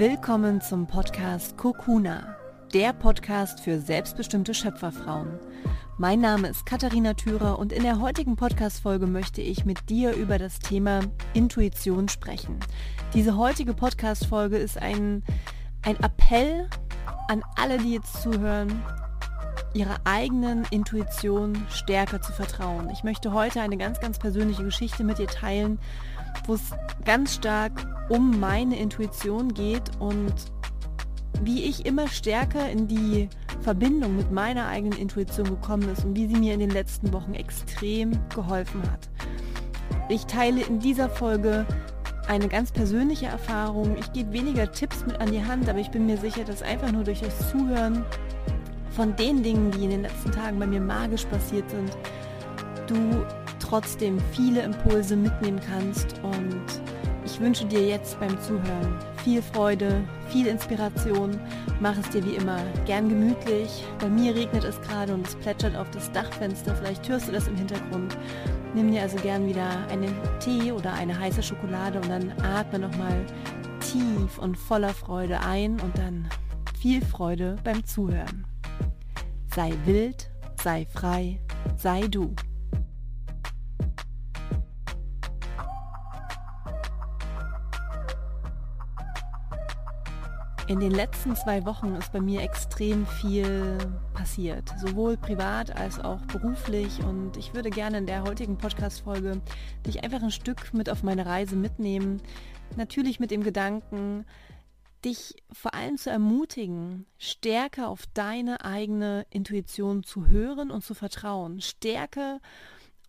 Willkommen zum Podcast Kokuna, der Podcast für selbstbestimmte Schöpferfrauen. Mein Name ist Katharina Thürer und in der heutigen Podcast-Folge möchte ich mit dir über das Thema Intuition sprechen. Diese heutige Podcast-Folge ist ein, ein Appell an alle, die jetzt zuhören, ihrer eigenen Intuition stärker zu vertrauen. Ich möchte heute eine ganz, ganz persönliche Geschichte mit dir teilen, wo es ganz stark um meine Intuition geht und wie ich immer stärker in die Verbindung mit meiner eigenen Intuition gekommen ist und wie sie mir in den letzten Wochen extrem geholfen hat. Ich teile in dieser Folge eine ganz persönliche Erfahrung. Ich gebe weniger Tipps mit an die Hand, aber ich bin mir sicher, dass einfach nur durch das Zuhören von den Dingen, die in den letzten Tagen bei mir magisch passiert sind, du trotzdem viele Impulse mitnehmen kannst und wünsche dir jetzt beim Zuhören viel Freude, viel Inspiration. Mach es dir wie immer gern gemütlich. Bei mir regnet es gerade und es plätschert auf das Dachfenster. Vielleicht hörst du das im Hintergrund. Nimm dir also gern wieder einen Tee oder eine heiße Schokolade und dann atme nochmal tief und voller Freude ein und dann viel Freude beim Zuhören. Sei wild, sei frei, sei du. In den letzten zwei Wochen ist bei mir extrem viel passiert, sowohl privat als auch beruflich. Und ich würde gerne in der heutigen Podcast-Folge dich einfach ein Stück mit auf meine Reise mitnehmen. Natürlich mit dem Gedanken, dich vor allem zu ermutigen, stärker auf deine eigene Intuition zu hören und zu vertrauen. Stärker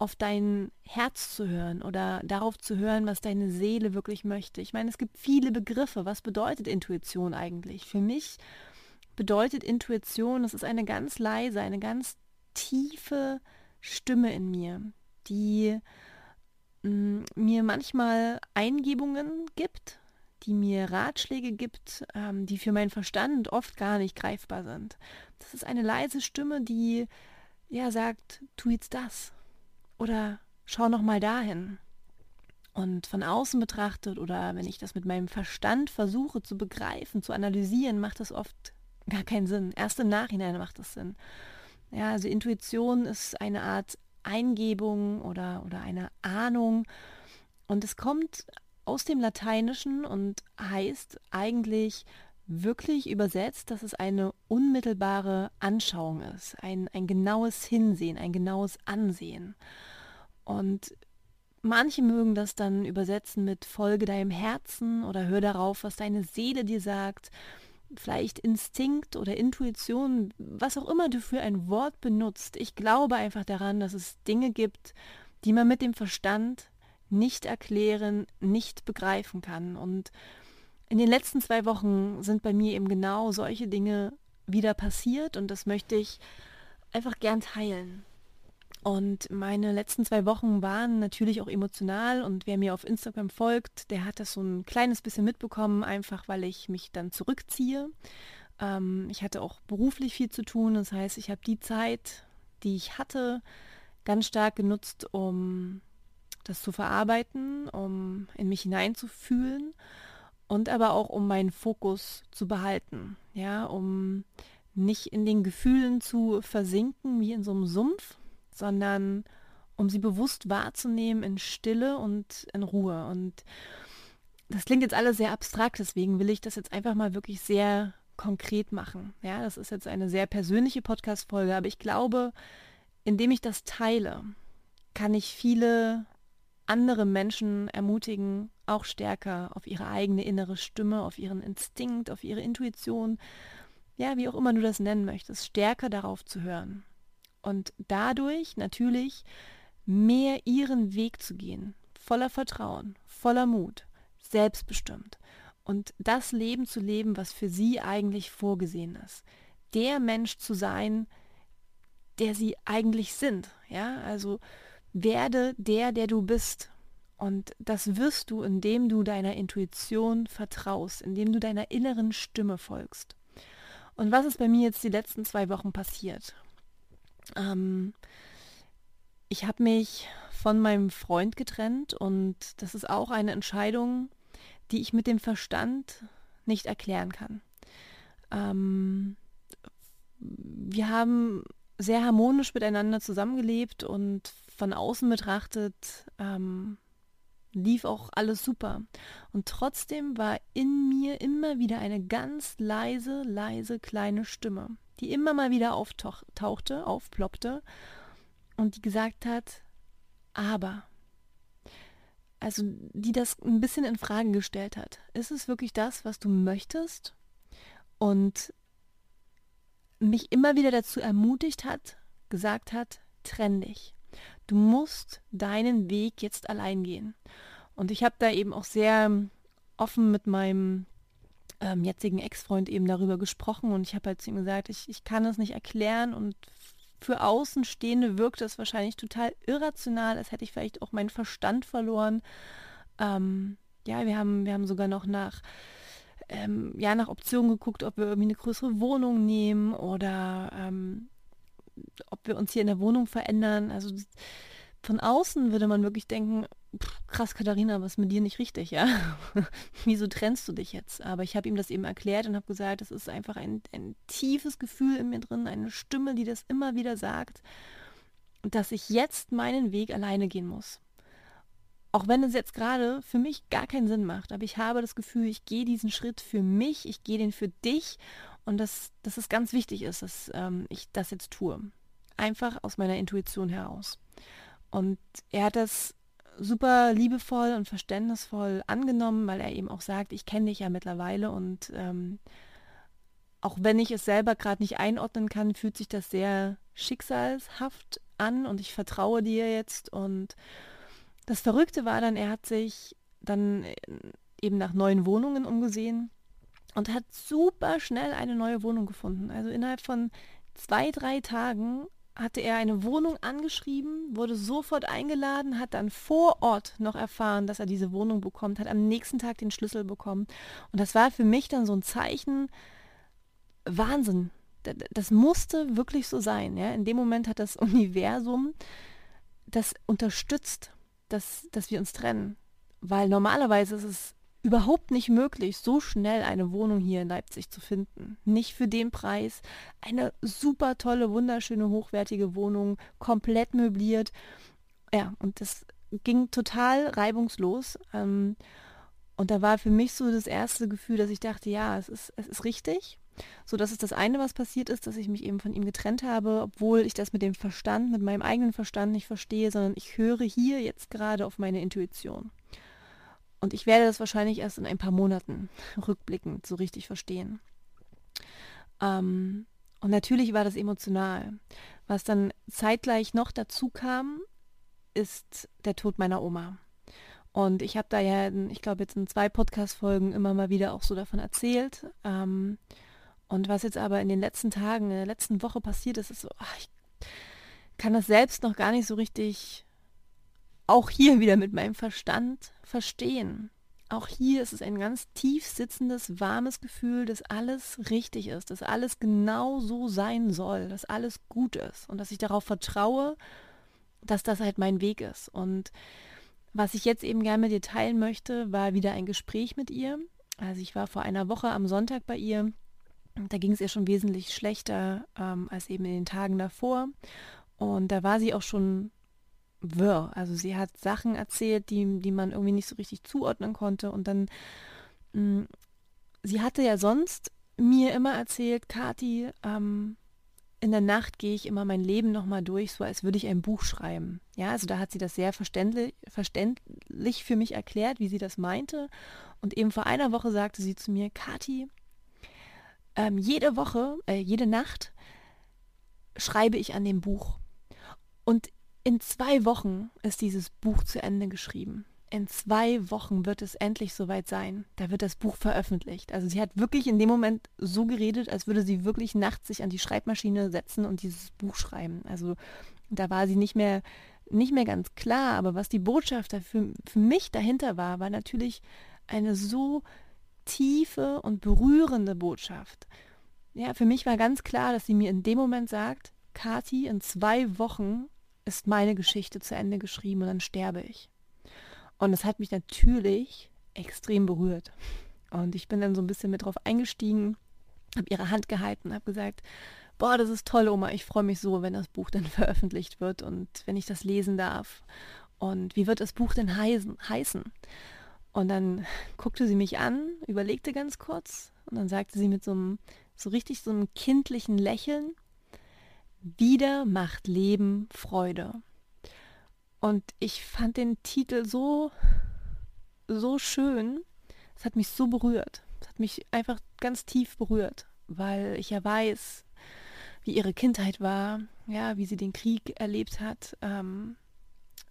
auf dein Herz zu hören oder darauf zu hören, was deine Seele wirklich möchte. Ich meine, es gibt viele Begriffe. Was bedeutet Intuition eigentlich? Für mich bedeutet Intuition, es ist eine ganz leise, eine ganz tiefe Stimme in mir, die mm, mir manchmal Eingebungen gibt, die mir Ratschläge gibt, ähm, die für meinen Verstand oft gar nicht greifbar sind. Das ist eine leise Stimme, die ja sagt, tu jetzt das oder schau noch mal dahin. Und von außen betrachtet oder wenn ich das mit meinem Verstand versuche zu begreifen, zu analysieren, macht das oft gar keinen Sinn. Erst im Nachhinein macht das Sinn. Ja, also Intuition ist eine Art Eingebung oder, oder eine Ahnung. Und es kommt aus dem Lateinischen und heißt eigentlich wirklich übersetzt, dass es eine unmittelbare Anschauung ist, ein, ein genaues Hinsehen, ein genaues Ansehen. Und manche mögen das dann übersetzen mit Folge deinem Herzen oder hör darauf, was deine Seele dir sagt. Vielleicht Instinkt oder Intuition, was auch immer du für ein Wort benutzt. Ich glaube einfach daran, dass es Dinge gibt, die man mit dem Verstand nicht erklären, nicht begreifen kann. Und in den letzten zwei Wochen sind bei mir eben genau solche Dinge wieder passiert und das möchte ich einfach gern teilen. Und meine letzten zwei Wochen waren natürlich auch emotional und wer mir auf Instagram folgt, der hat das so ein kleines bisschen mitbekommen, einfach weil ich mich dann zurückziehe. Ähm, ich hatte auch beruflich viel zu tun, das heißt, ich habe die Zeit, die ich hatte, ganz stark genutzt, um das zu verarbeiten, um in mich hineinzufühlen und aber auch um meinen Fokus zu behalten, ja, um nicht in den Gefühlen zu versinken wie in so einem Sumpf, sondern um sie bewusst wahrzunehmen in Stille und in Ruhe. Und das klingt jetzt alles sehr abstrakt, deswegen will ich das jetzt einfach mal wirklich sehr konkret machen. Ja, das ist jetzt eine sehr persönliche Podcast-Folge, aber ich glaube, indem ich das teile, kann ich viele andere Menschen ermutigen, auch stärker auf ihre eigene innere Stimme, auf ihren Instinkt, auf ihre Intuition, ja, wie auch immer du das nennen möchtest, stärker darauf zu hören. Und dadurch natürlich mehr ihren Weg zu gehen, voller Vertrauen, voller Mut, selbstbestimmt und das Leben zu leben, was für sie eigentlich vorgesehen ist. Der Mensch zu sein, der sie eigentlich sind. Ja, also werde der, der du bist. Und das wirst du, indem du deiner Intuition vertraust, indem du deiner inneren Stimme folgst. Und was ist bei mir jetzt die letzten zwei Wochen passiert? Ähm, ich habe mich von meinem Freund getrennt und das ist auch eine Entscheidung, die ich mit dem Verstand nicht erklären kann. Ähm, wir haben sehr harmonisch miteinander zusammengelebt und von außen betrachtet ähm, lief auch alles super. Und trotzdem war in mir immer wieder eine ganz leise, leise kleine Stimme, die immer mal wieder auftauchte, aufploppte und die gesagt hat, aber. Also die das ein bisschen in Frage gestellt hat. Ist es wirklich das, was du möchtest? Und mich immer wieder dazu ermutigt hat, gesagt hat, trenn dich. Du musst deinen Weg jetzt allein gehen. Und ich habe da eben auch sehr offen mit meinem ähm, jetzigen Ex-Freund eben darüber gesprochen und ich habe halt zu ihm gesagt, ich, ich kann es nicht erklären und für Außenstehende wirkt es wahrscheinlich total irrational, als hätte ich vielleicht auch meinen Verstand verloren. Ähm, ja, wir haben, wir haben sogar noch nach, ähm, ja, nach Optionen geguckt, ob wir irgendwie eine größere Wohnung nehmen oder ähm, ob wir uns hier in der Wohnung verändern. Also von außen würde man wirklich denken, krass Katharina, was mit dir nicht richtig, ja? Wieso trennst du dich jetzt? Aber ich habe ihm das eben erklärt und habe gesagt, es ist einfach ein, ein tiefes Gefühl in mir drin, eine Stimme, die das immer wieder sagt, dass ich jetzt meinen Weg alleine gehen muss. Auch wenn es jetzt gerade für mich gar keinen Sinn macht, aber ich habe das Gefühl, ich gehe diesen Schritt für mich, ich gehe den für dich und dass, dass es ganz wichtig ist, dass ähm, ich das jetzt tue. Einfach aus meiner Intuition heraus. Und er hat das super liebevoll und verständnisvoll angenommen, weil er eben auch sagt, ich kenne dich ja mittlerweile und ähm, auch wenn ich es selber gerade nicht einordnen kann, fühlt sich das sehr schicksalshaft an und ich vertraue dir jetzt. Und das Verrückte war dann, er hat sich dann äh, eben nach neuen Wohnungen umgesehen und hat super schnell eine neue Wohnung gefunden. Also innerhalb von zwei, drei Tagen hatte er eine Wohnung angeschrieben, wurde sofort eingeladen, hat dann vor Ort noch erfahren, dass er diese Wohnung bekommt, hat am nächsten Tag den Schlüssel bekommen. Und das war für mich dann so ein Zeichen, Wahnsinn. Das musste wirklich so sein. Ja? In dem Moment hat das Universum das unterstützt, dass, dass wir uns trennen. Weil normalerweise ist es überhaupt nicht möglich, so schnell eine Wohnung hier in Leipzig zu finden. Nicht für den Preis. Eine super tolle, wunderschöne, hochwertige Wohnung, komplett möbliert. Ja, und das ging total reibungslos. Ähm, und da war für mich so das erste Gefühl, dass ich dachte, ja, es ist, es ist richtig. So, das ist das eine, was passiert ist, dass ich mich eben von ihm getrennt habe, obwohl ich das mit dem Verstand, mit meinem eigenen Verstand nicht verstehe, sondern ich höre hier jetzt gerade auf meine Intuition. Und ich werde das wahrscheinlich erst in ein paar Monaten rückblickend so richtig verstehen. Ähm, und natürlich war das emotional. Was dann zeitgleich noch dazu kam, ist der Tod meiner Oma. Und ich habe da ja, ich glaube jetzt in zwei Podcast-Folgen immer mal wieder auch so davon erzählt. Ähm, und was jetzt aber in den letzten Tagen, in der letzten Woche passiert ist, ist so, ach, ich kann das selbst noch gar nicht so richtig auch hier wieder mit meinem Verstand verstehen. Auch hier ist es ein ganz tief sitzendes, warmes Gefühl, dass alles richtig ist, dass alles genau so sein soll, dass alles gut ist und dass ich darauf vertraue, dass das halt mein Weg ist. Und was ich jetzt eben gerne mit dir teilen möchte, war wieder ein Gespräch mit ihr. Also ich war vor einer Woche am Sonntag bei ihr. Da ging es ihr schon wesentlich schlechter ähm, als eben in den Tagen davor. Und da war sie auch schon wirr. Also sie hat Sachen erzählt, die, die man irgendwie nicht so richtig zuordnen konnte. Und dann, mh, mm, sie hatte ja sonst mir immer erzählt, Kati, ähm, in der Nacht gehe ich immer mein Leben nochmal durch, so als würde ich ein Buch schreiben. Ja, also da hat sie das sehr verständlich, verständlich für mich erklärt, wie sie das meinte. Und eben vor einer Woche sagte sie zu mir, Kati, ähm, jede Woche, äh, jede Nacht schreibe ich an dem Buch. Und in zwei Wochen ist dieses Buch zu Ende geschrieben. In zwei Wochen wird es endlich soweit sein. Da wird das Buch veröffentlicht. Also sie hat wirklich in dem Moment so geredet, als würde sie wirklich nachts sich an die Schreibmaschine setzen und dieses Buch schreiben. Also da war sie nicht mehr, nicht mehr ganz klar, aber was die Botschaft für, für mich dahinter war, war natürlich eine so tiefe und berührende Botschaft. Ja, für mich war ganz klar, dass sie mir in dem Moment sagt, Kati, in zwei Wochen ist meine Geschichte zu Ende geschrieben und dann sterbe ich. Und es hat mich natürlich extrem berührt. Und ich bin dann so ein bisschen mit drauf eingestiegen, habe ihre Hand gehalten und habe gesagt, boah, das ist toll, Oma, ich freue mich so, wenn das Buch dann veröffentlicht wird und wenn ich das lesen darf. Und wie wird das Buch denn heißen? heißen? Und dann guckte sie mich an, überlegte ganz kurz und dann sagte sie mit so einem, so richtig so einem kindlichen Lächeln, wieder macht Leben Freude. Und ich fand den Titel so, so schön. Es hat mich so berührt. Es hat mich einfach ganz tief berührt, weil ich ja weiß, wie ihre Kindheit war, ja, wie sie den Krieg erlebt hat. Ähm,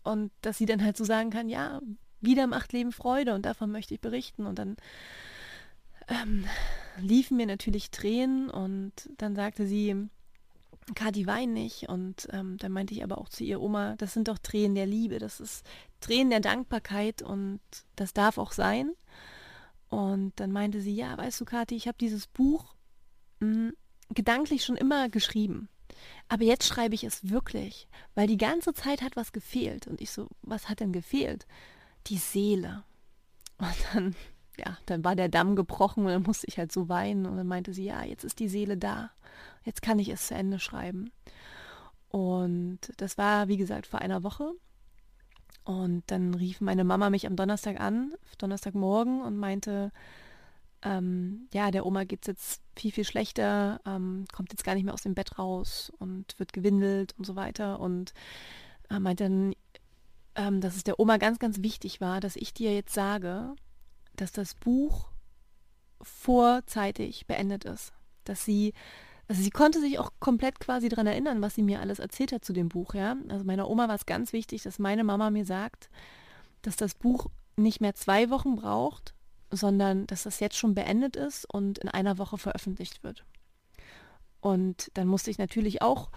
und dass sie dann halt so sagen kann, ja, wieder macht Leben Freude und davon möchte ich berichten. Und dann ähm, liefen mir natürlich Tränen und dann sagte sie, Kati, wein nicht. Und ähm, dann meinte ich aber auch zu ihr, Oma, das sind doch Tränen der Liebe, das ist Tränen der Dankbarkeit und das darf auch sein. Und dann meinte sie, ja, weißt du, Kathi, ich habe dieses Buch mh, hm, gedanklich schon immer geschrieben. Aber jetzt schreibe ich es wirklich, weil die ganze Zeit hat was gefehlt. Und ich so, was hat denn gefehlt? Die Seele. Und dann, ja, dann war der Damm gebrochen und dann musste ich halt so weinen. Und dann meinte sie, ja, jetzt ist die Seele da. Jetzt kann ich es zu Ende schreiben. Und das war, wie gesagt, vor einer Woche. Und dann rief meine Mama mich am Donnerstag an, Donnerstagmorgen, und meinte, ähm, ja, der Oma geht es jetzt viel, viel schlechter, ähm, kommt jetzt gar nicht mehr aus dem Bett raus und wird gewindelt und so weiter. Und äh, meinte dann, ähm, dass es der Oma ganz, ganz wichtig war, dass ich dir jetzt sage, dass das Buch vorzeitig beendet ist. Dass sie, also sie konnte sich auch komplett quasi daran erinnern, was sie mir alles erzählt hat zu dem Buch, ja. Also meiner Oma war es ganz wichtig, dass meine Mama mir sagt, dass das Buch nicht mehr zwei Wochen braucht, sondern dass das jetzt schon beendet ist und in einer Woche veröffentlicht wird. Und dann musste ich natürlich auch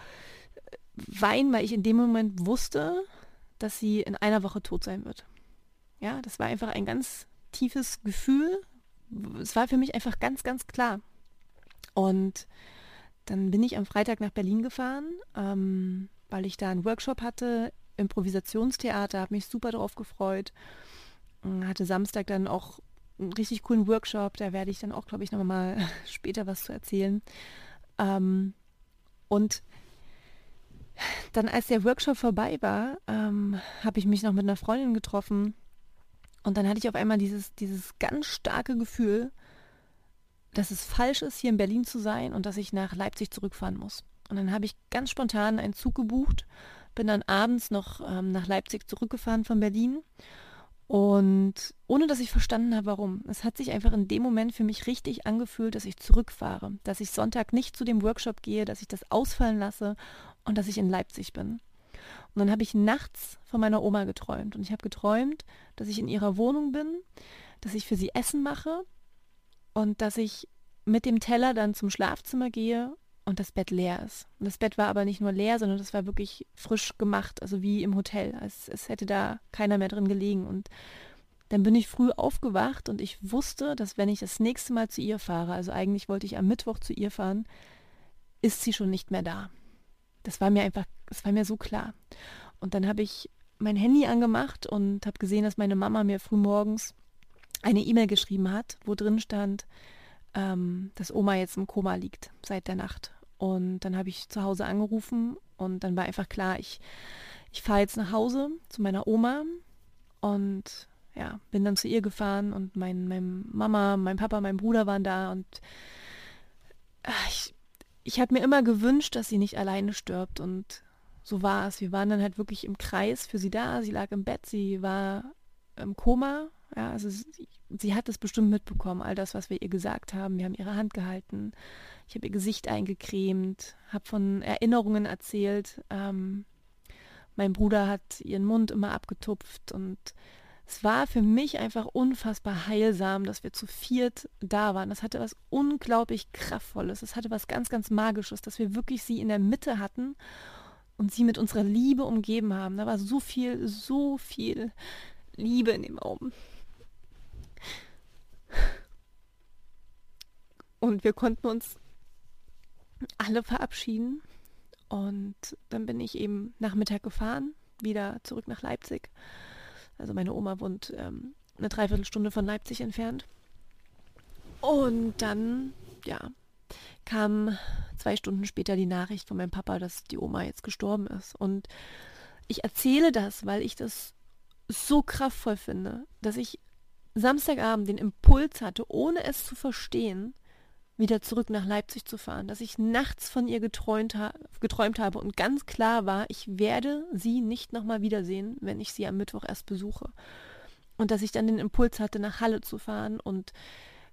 weinen, weil ich in dem Moment wusste, dass sie in einer Woche tot sein wird. Ja, das war einfach ein ganz tiefes Gefühl. Es war für mich einfach ganz, ganz klar. Und dann bin ich am Freitag nach Berlin gefahren, ähm, weil ich da einen Workshop hatte, Improvisationstheater, habe mich super drauf gefreut. Hatte Samstag dann auch einen richtig coolen Workshop, da werde ich dann auch, glaube ich, noch mal später was zu erzählen. Ähm, und dann, als der Workshop vorbei war, ähm, habe ich mich noch mit einer Freundin getroffen und dann hatte ich auf einmal dieses, dieses ganz starke Gefühl, dass es falsch ist, hier in Berlin zu sein und dass ich nach Leipzig zurückfahren muss. Und dann habe ich ganz spontan einen Zug gebucht, bin dann abends noch ähm, nach Leipzig zurückgefahren von Berlin und ohne dass ich verstanden habe, warum. Es hat sich einfach in dem Moment für mich richtig angefühlt, dass ich zurückfahre, dass ich Sonntag nicht zu dem Workshop gehe, dass ich das ausfallen lasse und dass ich in Leipzig bin. Und dann habe ich nachts von meiner Oma geträumt. Und ich habe geträumt, dass ich in ihrer Wohnung bin, dass ich für sie Essen mache und dass ich mit dem Teller dann zum Schlafzimmer gehe und das Bett leer ist. Und das Bett war aber nicht nur leer, sondern das war wirklich frisch gemacht, also wie im Hotel. Es, es hätte da keiner mehr drin gelegen. Und dann bin ich früh aufgewacht und ich wusste, dass wenn ich das nächste Mal zu ihr fahre, also eigentlich wollte ich am Mittwoch zu ihr fahren, ist sie schon nicht mehr da. Das war mir einfach, das war mir so klar. Und dann habe ich mein Handy angemacht und habe gesehen, dass meine Mama mir früh morgens eine E-Mail geschrieben hat, wo drin stand, ähm, dass Oma jetzt im Koma liegt seit der Nacht. Und dann habe ich zu Hause angerufen und dann war einfach klar, ich, ich fahre jetzt nach Hause zu meiner Oma und ja, bin dann zu ihr gefahren und mein, mein Mama, mein Papa, mein Bruder waren da und ach, ich, ich habe mir immer gewünscht, dass sie nicht alleine stirbt und so war es. Wir waren dann halt wirklich im Kreis für sie da. Sie lag im Bett, sie war im Koma. Ja, also sie, sie hat es bestimmt mitbekommen, all das, was wir ihr gesagt haben. Wir haben ihre Hand gehalten. Ich habe ihr Gesicht eingecremt, habe von Erinnerungen erzählt. Ähm, mein Bruder hat ihren Mund immer abgetupft und es war für mich einfach unfassbar heilsam, dass wir zu viert da waren. Das hatte was unglaublich Kraftvolles. Es hatte was ganz, ganz Magisches, dass wir wirklich sie in der Mitte hatten und sie mit unserer Liebe umgeben haben. Da war so viel, so viel Liebe in dem Raum. Und wir konnten uns alle verabschieden. Und dann bin ich eben Nachmittag gefahren, wieder zurück nach Leipzig. Also meine Oma wohnt ähm, eine Dreiviertelstunde von Leipzig entfernt. Und dann, ja, kam zwei Stunden später die Nachricht von meinem Papa, dass die Oma jetzt gestorben ist. Und ich erzähle das, weil ich das so kraftvoll finde, dass ich Samstagabend den Impuls hatte, ohne es zu verstehen, wieder zurück nach Leipzig zu fahren, dass ich nachts von ihr geträumt, ha geträumt habe und ganz klar war, ich werde sie nicht nochmal wiedersehen, wenn ich sie am Mittwoch erst besuche. Und dass ich dann den Impuls hatte, nach Halle zu fahren und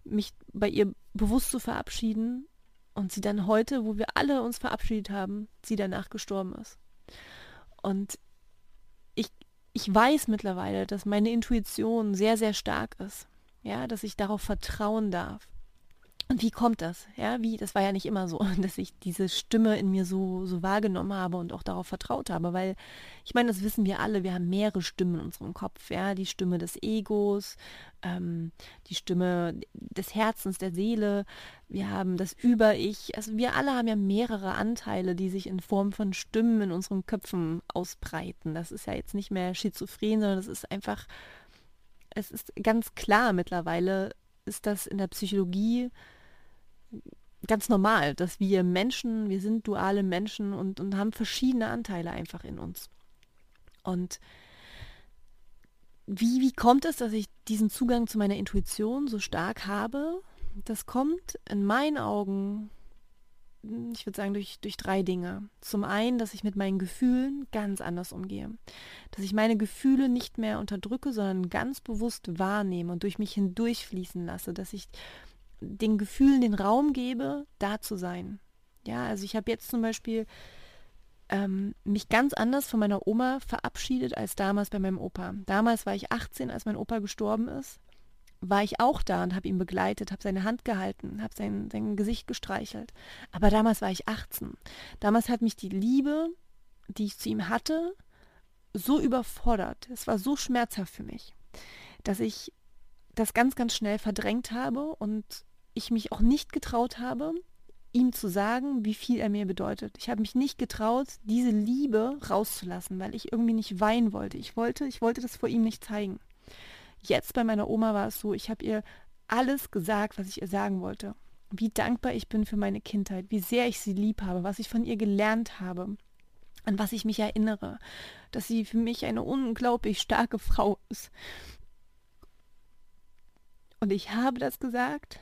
mich bei ihr bewusst zu verabschieden und sie dann heute, wo wir alle uns verabschiedet haben, sie danach gestorben ist. Und ich, ich weiß mittlerweile, dass meine Intuition sehr, sehr stark ist. Ja, dass ich darauf vertrauen darf. Und wie kommt das? Ja, wie, das war ja nicht immer so, dass ich diese Stimme in mir so, so wahrgenommen habe und auch darauf vertraut habe, weil ich meine, das wissen wir alle, wir haben mehrere Stimmen in unserem Kopf, ja, die Stimme des Egos, ähm, die Stimme des Herzens, der Seele, wir haben das Über-Ich, also wir alle haben ja mehrere Anteile, die sich in Form von Stimmen in unseren Köpfen ausbreiten. Das ist ja jetzt nicht mehr schizophren, sondern das ist einfach, es ist ganz klar mittlerweile, ist das in der Psychologie ganz normal, dass wir Menschen, wir sind duale Menschen und, und haben verschiedene Anteile einfach in uns. Und wie, wie kommt es, dass ich diesen Zugang zu meiner Intuition so stark habe? Das kommt in meinen Augen, ich würde sagen, durch, durch drei Dinge. Zum einen, dass ich mit meinen Gefühlen ganz anders umgehe. Dass ich meine Gefühle nicht mehr unterdrücke, sondern ganz bewusst wahrnehme und durch mich hindurchfließen lasse. Dass ich den Gefühlen den Raum gebe, da zu sein. Ja, also ich habe jetzt zum Beispiel ähm, mich ganz anders von meiner Oma verabschiedet als damals bei meinem Opa. Damals war ich 18, als mein Opa gestorben ist. War ich auch da und habe ihn begleitet, habe seine Hand gehalten, habe sein, sein Gesicht gestreichelt. Aber damals war ich 18. Damals hat mich die Liebe, die ich zu ihm hatte, so überfordert. Es war so schmerzhaft für mich, dass ich das ganz, ganz schnell verdrängt habe und ich mich auch nicht getraut habe, ihm zu sagen, wie viel er mir bedeutet. Ich habe mich nicht getraut, diese Liebe rauszulassen, weil ich irgendwie nicht weinen wollte. Ich wollte, ich wollte das vor ihm nicht zeigen. Jetzt bei meiner Oma war es so, ich habe ihr alles gesagt, was ich ihr sagen wollte. Wie dankbar ich bin für meine Kindheit, wie sehr ich sie lieb habe, was ich von ihr gelernt habe, an was ich mich erinnere, dass sie für mich eine unglaublich starke Frau ist. Und ich habe das gesagt,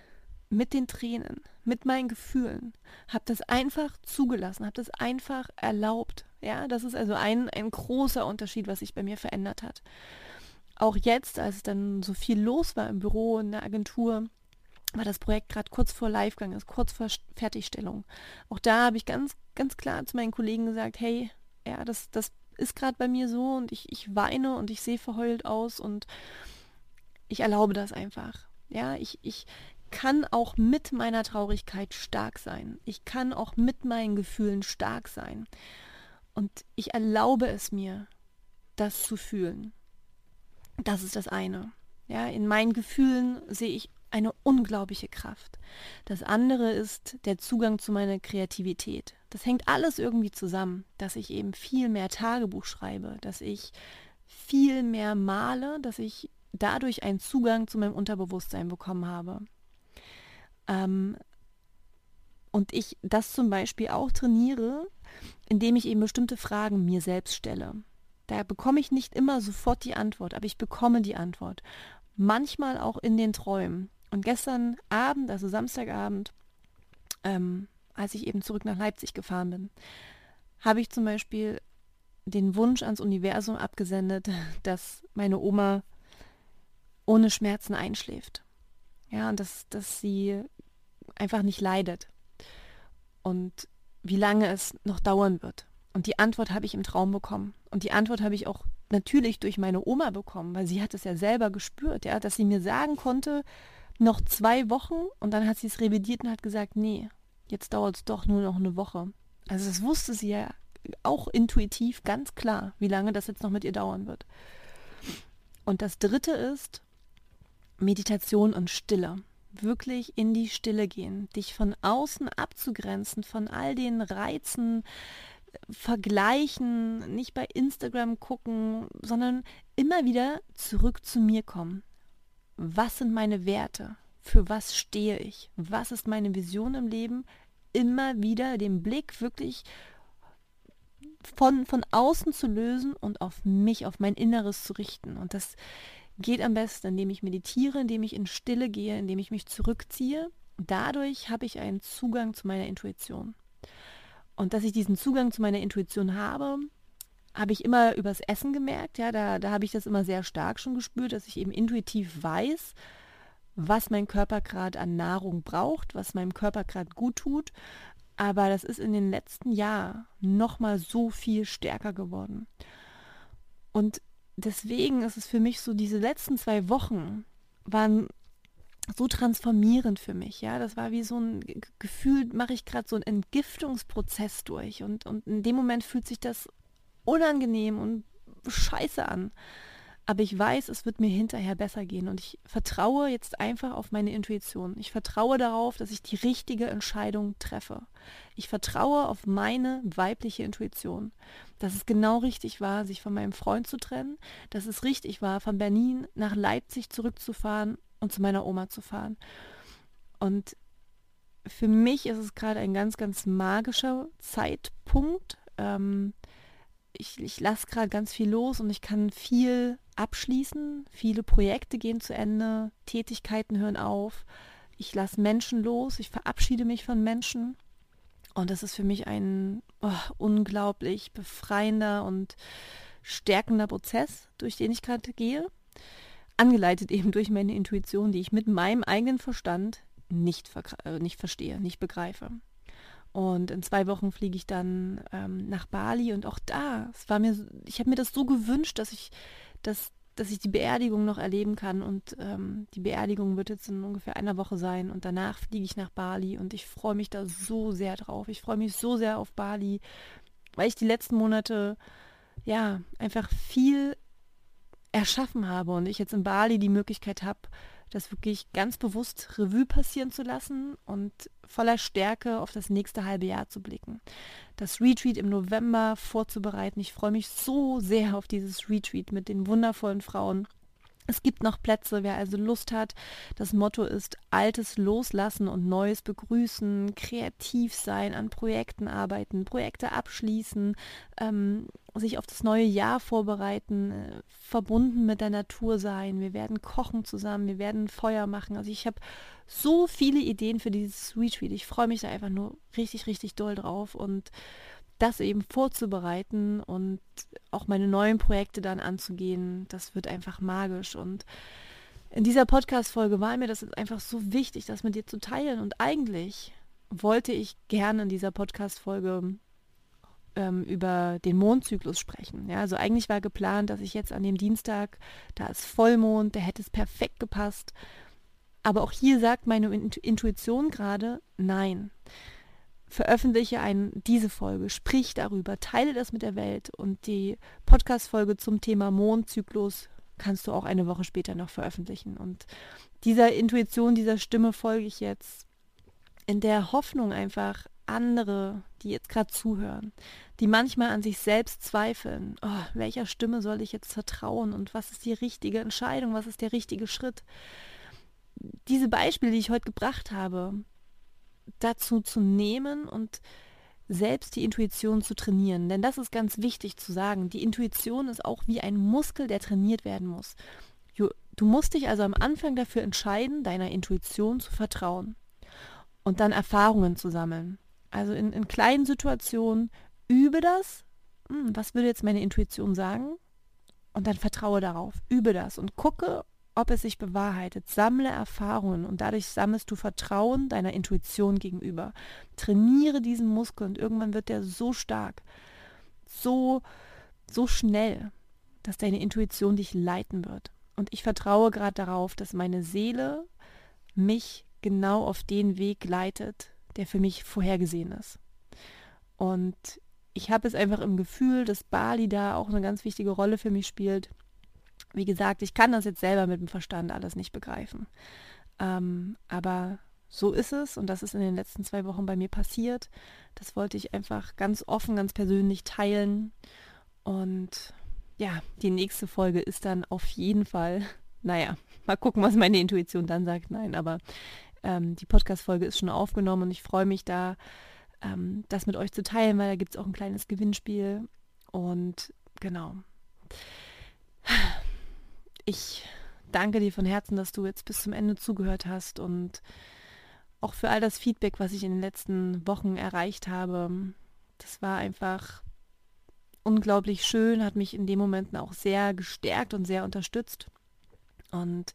mit den Tränen, mit meinen Gefühlen, habe das einfach zugelassen, habe das einfach erlaubt. Ja, das ist also ein, ein großer Unterschied, was sich bei mir verändert hat. Auch jetzt, als dann so viel los war im Büro, in der Agentur, war das Projekt gerade kurz vor Livegang, ist kurz vor Fertigstellung. Auch da habe ich ganz, ganz klar zu meinen Kollegen gesagt, hey, ja, das, das ist gerade bei mir so und ich, ich weine und ich sehe verheult aus und ich erlaube das einfach. Ja, ich, ich, kann auch mit meiner Traurigkeit stark sein. Ich kann auch mit meinen Gefühlen stark sein. Und ich erlaube es mir, das zu fühlen. Das ist das eine. Ja, in meinen Gefühlen sehe ich eine unglaubliche Kraft. Das andere ist der Zugang zu meiner Kreativität. Das hängt alles irgendwie zusammen, dass ich eben viel mehr Tagebuch schreibe, dass ich viel mehr male, dass ich dadurch einen Zugang zu meinem Unterbewusstsein bekommen habe. Ähm, und ich das zum Beispiel auch trainiere, indem ich eben bestimmte Fragen mir selbst stelle. Da bekomme ich nicht immer sofort die Antwort, aber ich bekomme die Antwort. Manchmal auch in den Träumen. Und gestern Abend, also Samstagabend, ähm, als ich eben zurück nach Leipzig gefahren bin, habe ich zum Beispiel den Wunsch ans Universum abgesendet, dass meine Oma ohne Schmerzen einschläft. Ja, und dass, dass sie einfach nicht leidet. Und wie lange es noch dauern wird. Und die Antwort habe ich im Traum bekommen. Und die Antwort habe ich auch natürlich durch meine Oma bekommen, weil sie hat es ja selber gespürt, ja, dass sie mir sagen konnte, noch zwei Wochen und dann hat sie es revidiert und hat gesagt, nee, jetzt dauert es doch nur noch eine Woche. Also das wusste sie ja auch intuitiv ganz klar, wie lange das jetzt noch mit ihr dauern wird. Und das dritte ist Meditation und Stille wirklich in die Stille gehen, dich von außen abzugrenzen, von all den Reizen, vergleichen, nicht bei Instagram gucken, sondern immer wieder zurück zu mir kommen. Was sind meine Werte? für was stehe ich, was ist meine Vision im Leben, immer wieder den Blick wirklich von, von außen zu lösen und auf mich, auf mein Inneres zu richten. Und das geht am besten, indem ich meditiere, indem ich in Stille gehe, indem ich mich zurückziehe. Dadurch habe ich einen Zugang zu meiner Intuition. Und dass ich diesen Zugang zu meiner Intuition habe, habe ich immer übers Essen gemerkt. Ja, da, da habe ich das immer sehr stark schon gespürt, dass ich eben intuitiv weiß, was mein Körper gerade an Nahrung braucht, was meinem Körper gerade gut tut. Aber das ist in den letzten Jahren nochmal so viel stärker geworden. Und deswegen ist es für mich so, diese letzten zwei Wochen waren so transformierend für mich. Ja, das war wie so ein Gefühl, mache ich gerade so einen Entgiftungsprozess durch. Und, und in dem Moment fühlt sich das unangenehm und scheiße an. Aber ich weiß, es wird mir hinterher besser gehen und ich vertraue jetzt einfach auf meine Intuition. Ich vertraue darauf, dass ich die richtige Entscheidung treffe. Ich vertraue auf meine weibliche Intuition, dass es genau richtig war, sich von meinem Freund zu trennen, dass es richtig war, von Berlin nach Leipzig zurückzufahren und zu meiner Oma zu fahren. Und für mich ist es gerade ein ganz, ganz magischer Zeitpunkt. Ähm, ich, ich lasse gerade ganz viel los und ich kann viel abschließen. Viele Projekte gehen zu Ende, Tätigkeiten hören auf. Ich lasse Menschen los, ich verabschiede mich von Menschen. Und das ist für mich ein oh, unglaublich befreiender und stärkender Prozess, durch den ich gerade gehe. Angeleitet eben durch meine Intuition, die ich mit meinem eigenen Verstand nicht, äh, nicht verstehe, nicht begreife. Und in zwei Wochen fliege ich dann ähm, nach Bali und auch da, es war mir, ich habe mir das so gewünscht, dass ich, dass, dass ich die Beerdigung noch erleben kann. Und ähm, die Beerdigung wird jetzt in ungefähr einer Woche sein und danach fliege ich nach Bali und ich freue mich da so sehr drauf. Ich freue mich so sehr auf Bali, weil ich die letzten Monate ja einfach viel erschaffen habe und ich jetzt in Bali die Möglichkeit habe, das wirklich ganz bewusst Revue passieren zu lassen und voller Stärke auf das nächste halbe Jahr zu blicken. Das Retreat im November vorzubereiten. Ich freue mich so sehr auf dieses Retreat mit den wundervollen Frauen es gibt noch Plätze, wer also Lust hat. Das Motto ist Altes loslassen und Neues begrüßen, kreativ sein, an Projekten arbeiten, Projekte abschließen, ähm, sich auf das neue Jahr vorbereiten, äh, verbunden mit der Natur sein. Wir werden kochen zusammen, wir werden Feuer machen. Also ich habe so viele Ideen für dieses Retreat. Ich freue mich da einfach nur richtig, richtig doll drauf und das eben vorzubereiten und auch meine neuen Projekte dann anzugehen, das wird einfach magisch. Und in dieser Podcast-Folge war mir das einfach so wichtig, das mit dir zu teilen. Und eigentlich wollte ich gerne in dieser Podcast-Folge ähm, über den Mondzyklus sprechen. Ja, also eigentlich war geplant, dass ich jetzt an dem Dienstag, da ist Vollmond, der hätte es perfekt gepasst. Aber auch hier sagt meine Intuition gerade, nein veröffentliche ein, diese Folge, sprich darüber, teile das mit der Welt und die Podcast-Folge zum Thema Mondzyklus kannst du auch eine Woche später noch veröffentlichen. Und dieser Intuition, dieser Stimme folge ich jetzt in der Hoffnung einfach, andere, die jetzt gerade zuhören, die manchmal an sich selbst zweifeln, oh, welcher Stimme soll ich jetzt vertrauen und was ist die richtige Entscheidung, was ist der richtige Schritt. Diese Beispiele, die ich heute gebracht habe, dazu zu nehmen und selbst die Intuition zu trainieren. Denn das ist ganz wichtig zu sagen. Die Intuition ist auch wie ein Muskel, der trainiert werden muss. Du musst dich also am Anfang dafür entscheiden, deiner Intuition zu vertrauen und dann Erfahrungen zu sammeln. Also in, in kleinen Situationen übe das. Hm, was würde jetzt meine Intuition sagen? Und dann vertraue darauf. Übe das und gucke, ob es sich bewahrheitet. Sammle Erfahrungen und dadurch sammelst du Vertrauen deiner Intuition gegenüber. Trainiere diesen Muskel und irgendwann wird der so stark, so, so schnell, dass deine Intuition dich leiten wird. Und ich vertraue gerade darauf, dass meine Seele mich genau auf den Weg leitet, der für mich vorhergesehen ist. Und ich habe es einfach im Gefühl, dass Bali da auch eine ganz wichtige Rolle für mich spielt wie gesagt, ich kann das jetzt selber mit dem Verstand alles nicht begreifen. Ähm, aber so ist es und das ist in den letzten zwei Wochen bei mir passiert. Das wollte ich einfach ganz offen, ganz persönlich teilen. Und ja, die nächste Folge ist dann auf jeden Fall naja, mal gucken, was meine Intuition dann sagt. Nein, aber ähm, die Podcast-Folge ist schon aufgenommen und ich freue mich da, ähm, das mit euch zu teilen, weil da gibt es auch ein kleines Gewinnspiel. Und genau. Ich danke dir von Herzen, dass du jetzt bis zum Ende zugehört hast und auch für all das Feedback, was ich in den letzten Wochen erreicht habe. Das war einfach unglaublich schön, hat mich in den Momenten auch sehr gestärkt und sehr unterstützt. Und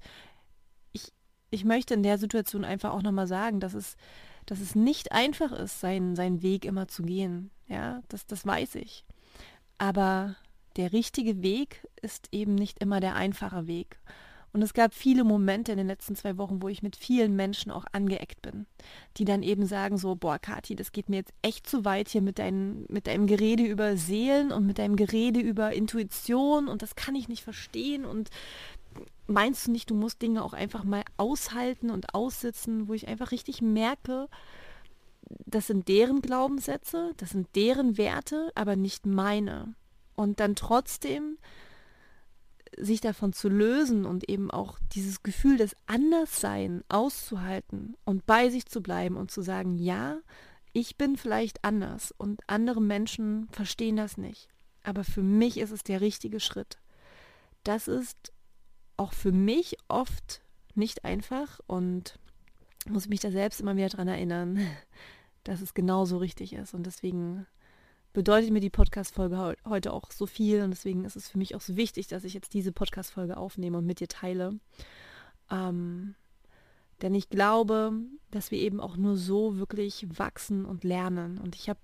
ich, ich möchte in der Situation einfach auch nochmal sagen, dass es, dass es nicht einfach ist, seinen, seinen Weg immer zu gehen. Ja, das, das weiß ich. Aber der richtige Weg ist eben nicht immer der einfache Weg. Und es gab viele Momente in den letzten zwei Wochen, wo ich mit vielen Menschen auch angeeckt bin, die dann eben sagen so, boah, Kathi, das geht mir jetzt echt zu weit hier mit, dein, mit deinem Gerede über Seelen und mit deinem Gerede über Intuition und das kann ich nicht verstehen und meinst du nicht, du musst Dinge auch einfach mal aushalten und aussitzen, wo ich einfach richtig merke, das sind deren Glaubenssätze, das sind deren Werte, aber nicht meine. Und dann trotzdem sich davon zu lösen und eben auch dieses Gefühl des Anderssein auszuhalten und bei sich zu bleiben und zu sagen, ja, ich bin vielleicht anders und andere Menschen verstehen das nicht. Aber für mich ist es der richtige Schritt. Das ist auch für mich oft nicht einfach und muss mich da selbst immer wieder daran erinnern, dass es genauso richtig ist. Und deswegen bedeutet mir die Podcast-Folge heute auch so viel und deswegen ist es für mich auch so wichtig, dass ich jetzt diese Podcast-Folge aufnehme und mit dir teile. Ähm, denn ich glaube, dass wir eben auch nur so wirklich wachsen und lernen. Und ich habe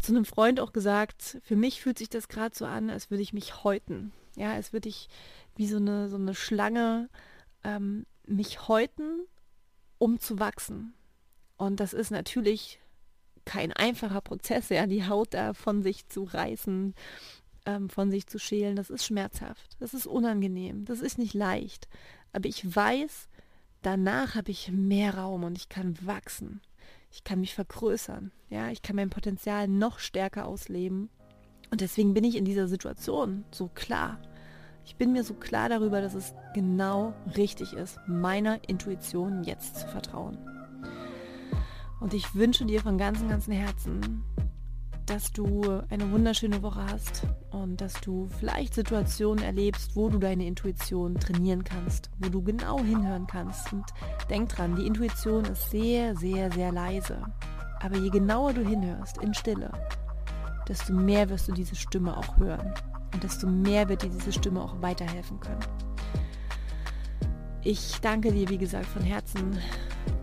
zu einem Freund auch gesagt, für mich fühlt sich das gerade so an, als würde ich mich häuten. Ja, als würde ich wie so eine, so eine Schlange ähm, mich häuten, um zu wachsen. Und das ist natürlich kein einfacher Prozess, ja, die Haut da von sich zu reißen, ähm, von sich zu schälen, das ist schmerzhaft, das ist unangenehm, das ist nicht leicht. Aber ich weiß, danach habe ich mehr Raum und ich kann wachsen. Ich kann mich vergrößern, ja, ich kann mein Potenzial noch stärker ausleben. Und deswegen bin ich in dieser Situation so klar. Ich bin mir so klar darüber, dass es genau richtig ist, meiner Intuition jetzt zu vertrauen. Und ich wünsche dir von ganzem, ganzem Herzen, dass du eine wunderschöne Woche hast und dass du vielleicht Situationen erlebst, wo du deine Intuition trainieren kannst, wo du genau hinhören kannst. Und denk dran, die Intuition ist sehr, sehr, sehr leise. Aber je genauer du hinhörst, in Stille, desto mehr wirst du diese Stimme auch hören. Und desto mehr wird dir diese Stimme auch weiterhelfen können. Ich danke dir, wie gesagt, von Herzen,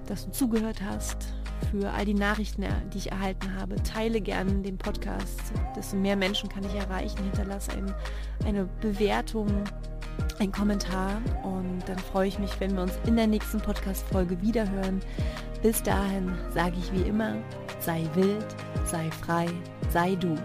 dass du zugehört hast für all die Nachrichten, die ich erhalten habe. Teile gerne den Podcast, desto mehr Menschen kann ich erreichen. Hinterlasse ein, eine Bewertung, ein Kommentar und dann freue ich mich, wenn wir uns in der nächsten Podcast-Folge wiederhören. Bis dahin sage ich wie immer, sei wild, sei frei, sei du.